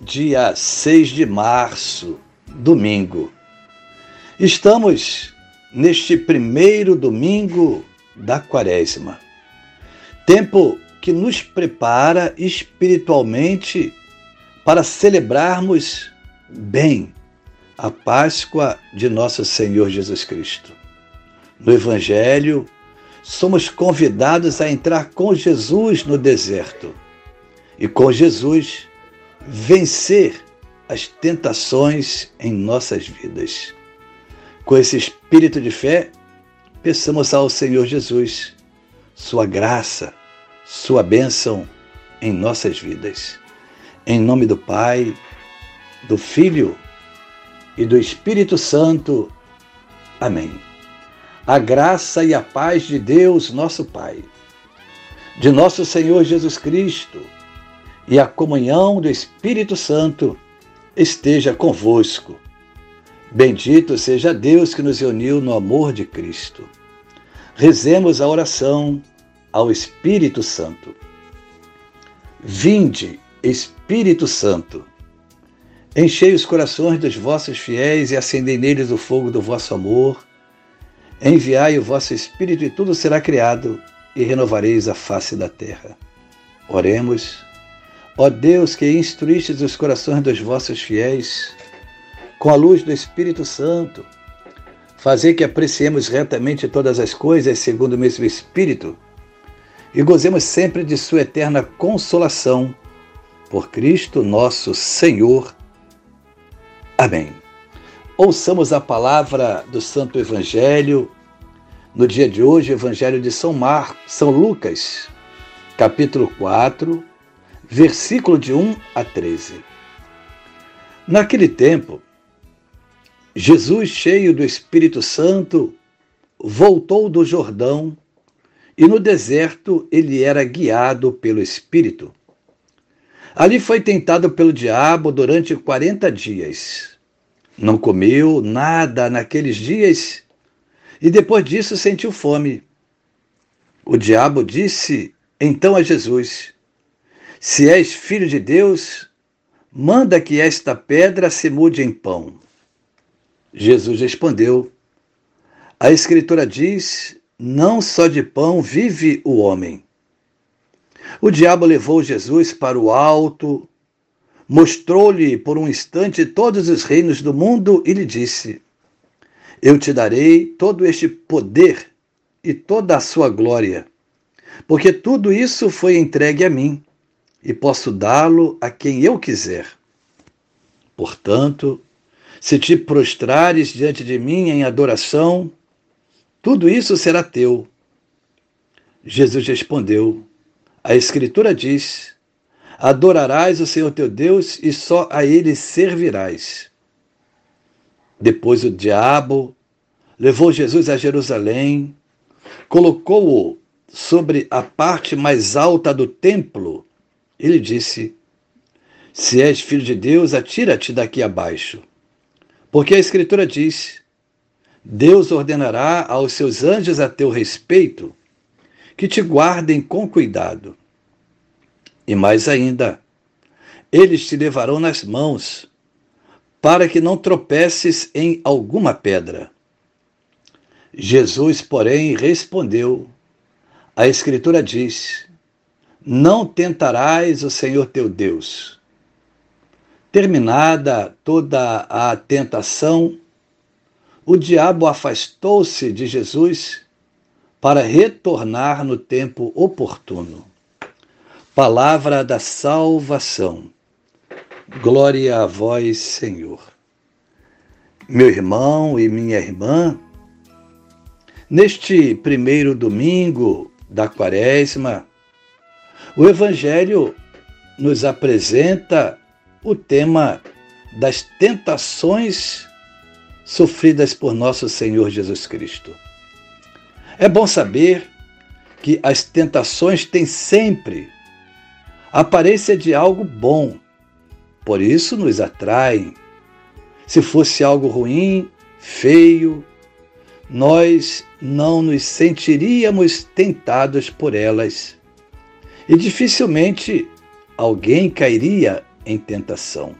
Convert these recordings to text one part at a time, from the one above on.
dia 6 de março, domingo. Estamos neste primeiro domingo da Quaresma, tempo que nos prepara espiritualmente para celebrarmos bem a Páscoa de nosso Senhor Jesus Cristo. No Evangelho, somos convidados a entrar com Jesus no deserto e com Jesus vencer as tentações em nossas vidas. Com esse espírito de fé, peçamos ao Senhor Jesus sua graça, sua bênção em nossas vidas. Em nome do Pai, do Filho e do Espírito Santo. Amém. A graça e a paz de Deus, nosso Pai, de nosso Senhor Jesus Cristo, e a comunhão do Espírito Santo esteja convosco. Bendito seja Deus que nos uniu no amor de Cristo. Rezemos a oração ao Espírito Santo. Vinde, Espírito Santo, enchei os corações dos vossos fiéis e acendei neles o fogo do vosso amor. Enviai o vosso Espírito e tudo será criado e renovareis a face da terra. Oremos. Ó Deus, que instruístes os corações dos vossos fiéis com a luz do Espírito Santo, fazer que apreciemos retamente todas as coisas segundo o mesmo Espírito e gozemos sempre de Sua eterna consolação. Por Cristo nosso Senhor. Amém. Ouçamos a palavra do Santo Evangelho no dia de hoje, Evangelho de São Mar, São Lucas, capítulo 4, versículo de 1 a 13. Naquele tempo, Jesus, cheio do Espírito Santo, voltou do Jordão e no deserto ele era guiado pelo Espírito. Ali foi tentado pelo diabo durante 40 dias. Não comeu nada naqueles dias e depois disso sentiu fome. O diabo disse então a Jesus: se és filho de Deus, manda que esta pedra se mude em pão. Jesus respondeu: A Escritura diz: Não só de pão vive o homem. O diabo levou Jesus para o alto, mostrou-lhe por um instante todos os reinos do mundo e lhe disse: Eu te darei todo este poder e toda a sua glória, porque tudo isso foi entregue a mim e posso dá-lo a quem eu quiser. Portanto, se te prostrares diante de mim em adoração, tudo isso será teu. Jesus respondeu: A Escritura diz: Adorarás o Senhor teu Deus e só a ele servirás. Depois o diabo levou Jesus a Jerusalém, colocou-o sobre a parte mais alta do templo ele disse: Se és filho de Deus, atira-te daqui abaixo. Porque a Escritura diz: Deus ordenará aos seus anjos a teu respeito que te guardem com cuidado. E mais ainda, eles te levarão nas mãos, para que não tropeces em alguma pedra. Jesus, porém, respondeu: A Escritura diz: não tentarás o Senhor teu Deus. Terminada toda a tentação, o diabo afastou-se de Jesus para retornar no tempo oportuno. Palavra da salvação. Glória a vós, Senhor. Meu irmão e minha irmã, neste primeiro domingo da quaresma, o Evangelho nos apresenta o tema das tentações sofridas por nosso Senhor Jesus Cristo. É bom saber que as tentações têm sempre aparência de algo bom, por isso nos atraem. Se fosse algo ruim, feio, nós não nos sentiríamos tentados por elas. E dificilmente alguém cairia em tentação.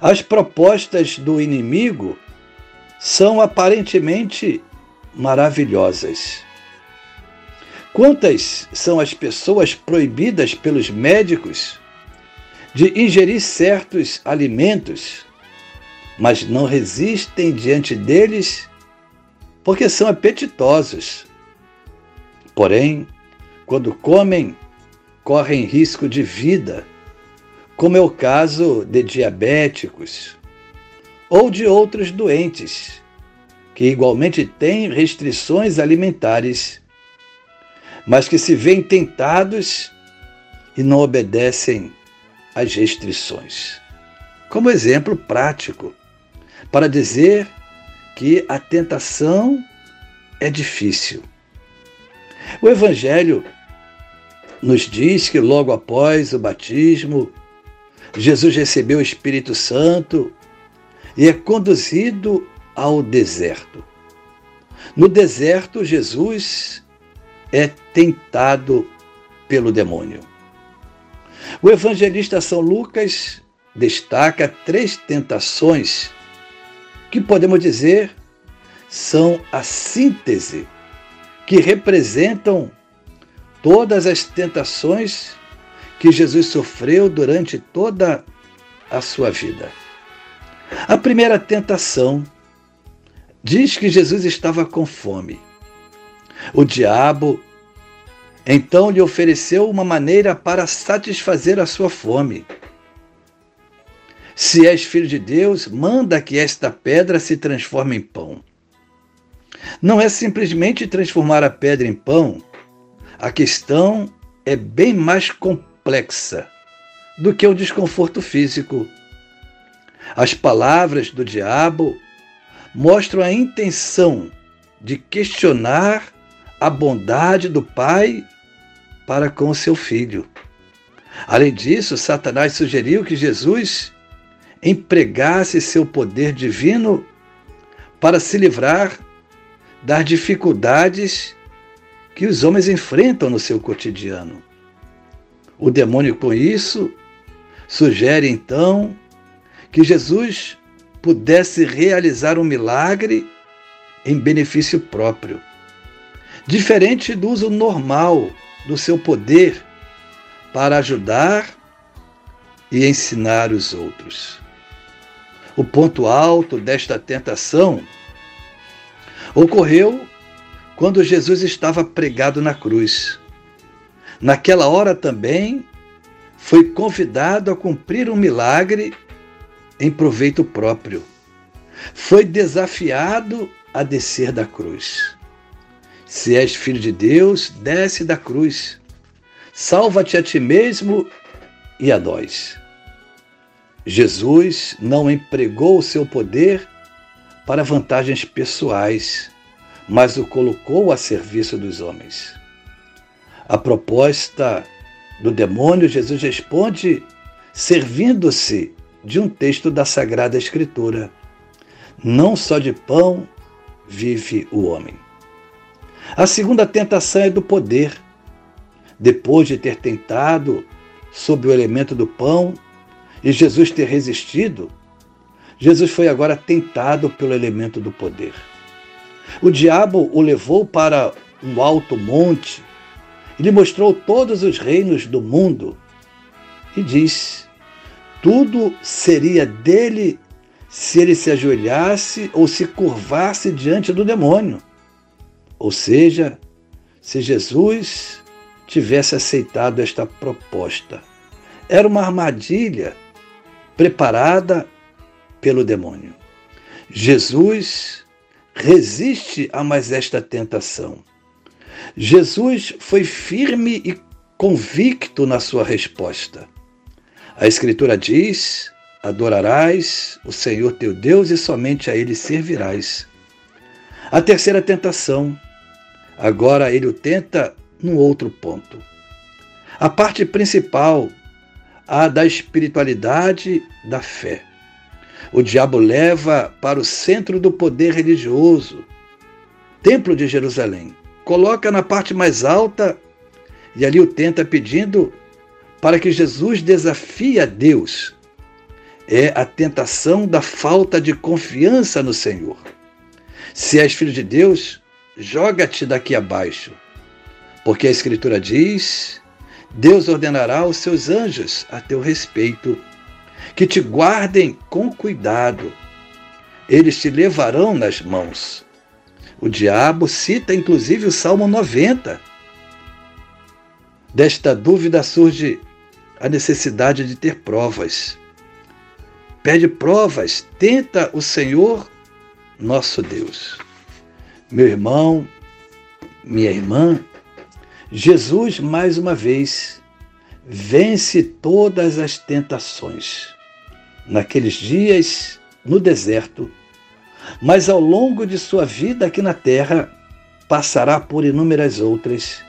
As propostas do inimigo são aparentemente maravilhosas. Quantas são as pessoas proibidas pelos médicos de ingerir certos alimentos, mas não resistem diante deles porque são apetitosos. Porém, quando comem, correm risco de vida, como é o caso de diabéticos ou de outros doentes, que igualmente têm restrições alimentares, mas que se veem tentados e não obedecem às restrições. Como exemplo prático, para dizer que a tentação é difícil. O Evangelho nos diz que logo após o batismo, Jesus recebeu o Espírito Santo e é conduzido ao deserto. No deserto, Jesus é tentado pelo demônio. O evangelista São Lucas destaca três tentações que podemos dizer são a síntese que representam todas as tentações que Jesus sofreu durante toda a sua vida. A primeira tentação diz que Jesus estava com fome. O diabo então lhe ofereceu uma maneira para satisfazer a sua fome. Se és filho de Deus, manda que esta pedra se transforme em pão. Não é simplesmente transformar a pedra em pão, a questão é bem mais complexa do que o desconforto físico. As palavras do diabo mostram a intenção de questionar a bondade do Pai para com seu filho. Além disso, Satanás sugeriu que Jesus empregasse seu poder divino para se livrar das dificuldades que os homens enfrentam no seu cotidiano. O demônio, com isso, sugere então que Jesus pudesse realizar um milagre em benefício próprio, diferente do uso normal do seu poder para ajudar e ensinar os outros. O ponto alto desta tentação ocorreu quando Jesus estava pregado na cruz. Naquela hora também foi convidado a cumprir um milagre em proveito próprio. Foi desafiado a descer da cruz. Se és filho de Deus, desce da cruz. Salva-te a ti mesmo e a nós. Jesus não empregou o seu poder para vantagens pessoais, mas o colocou a serviço dos homens. A proposta do demônio, Jesus responde servindo-se de um texto da Sagrada Escritura. Não só de pão vive o homem. A segunda tentação é do poder. Depois de ter tentado sob o elemento do pão e Jesus ter resistido, Jesus foi agora tentado pelo elemento do poder. O diabo o levou para um alto monte e lhe mostrou todos os reinos do mundo e disse: tudo seria dele se ele se ajoelhasse ou se curvasse diante do demônio. Ou seja, se Jesus tivesse aceitado esta proposta. Era uma armadilha preparada pelo demônio. Jesus resiste a mais esta tentação. Jesus foi firme e convicto na sua resposta. A Escritura diz, Adorarás o Senhor teu Deus e somente a Ele servirás. A terceira tentação, agora ele o tenta num outro ponto. A parte principal, a da espiritualidade da fé. O diabo leva para o centro do poder religioso, Templo de Jerusalém. Coloca na parte mais alta e ali o tenta pedindo para que Jesus desafie a Deus. É a tentação da falta de confiança no Senhor. Se és filho de Deus, joga-te daqui abaixo. Porque a Escritura diz: Deus ordenará aos seus anjos a teu respeito, que te guardem com cuidado. Eles te levarão nas mãos. O diabo cita inclusive o Salmo 90. Desta dúvida surge a necessidade de ter provas. Pede provas, tenta o Senhor nosso Deus. Meu irmão, minha irmã, Jesus, mais uma vez, vence todas as tentações. Naqueles dias, no deserto, mas ao longo de sua vida aqui na terra, passará por inúmeras outras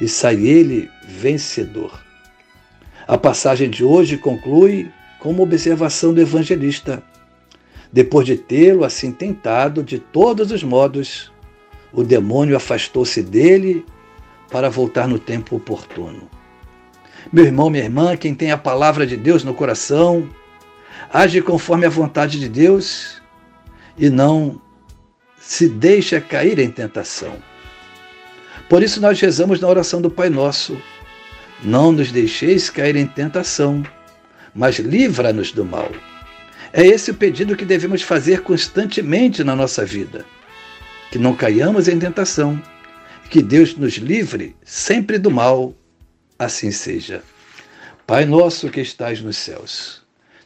e sai ele vencedor. A passagem de hoje conclui com uma observação do evangelista. Depois de tê-lo assim tentado de todos os modos, o demônio afastou-se dele para voltar no tempo oportuno. Meu irmão, minha irmã, quem tem a palavra de Deus no coração, age conforme a vontade de Deus e não se deixa cair em tentação. Por isso nós rezamos na oração do Pai Nosso: Não nos deixeis cair em tentação, mas livra-nos do mal. É esse o pedido que devemos fazer constantemente na nossa vida. Que não caiamos em tentação, que Deus nos livre sempre do mal, assim seja. Pai nosso que estais nos céus,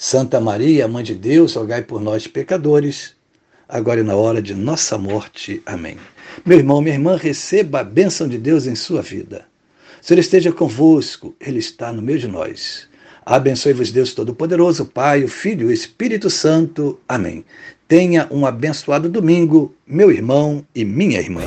Santa Maria, Mãe de Deus, rogai por nós, pecadores, agora e na hora de nossa morte. Amém. Meu irmão, minha irmã, receba a bênção de Deus em sua vida. O Senhor esteja convosco, Ele está no meio de nós. Abençoe-vos Deus Todo-Poderoso, Pai, o Filho e o Espírito Santo. Amém. Tenha um abençoado domingo, meu irmão e minha irmã.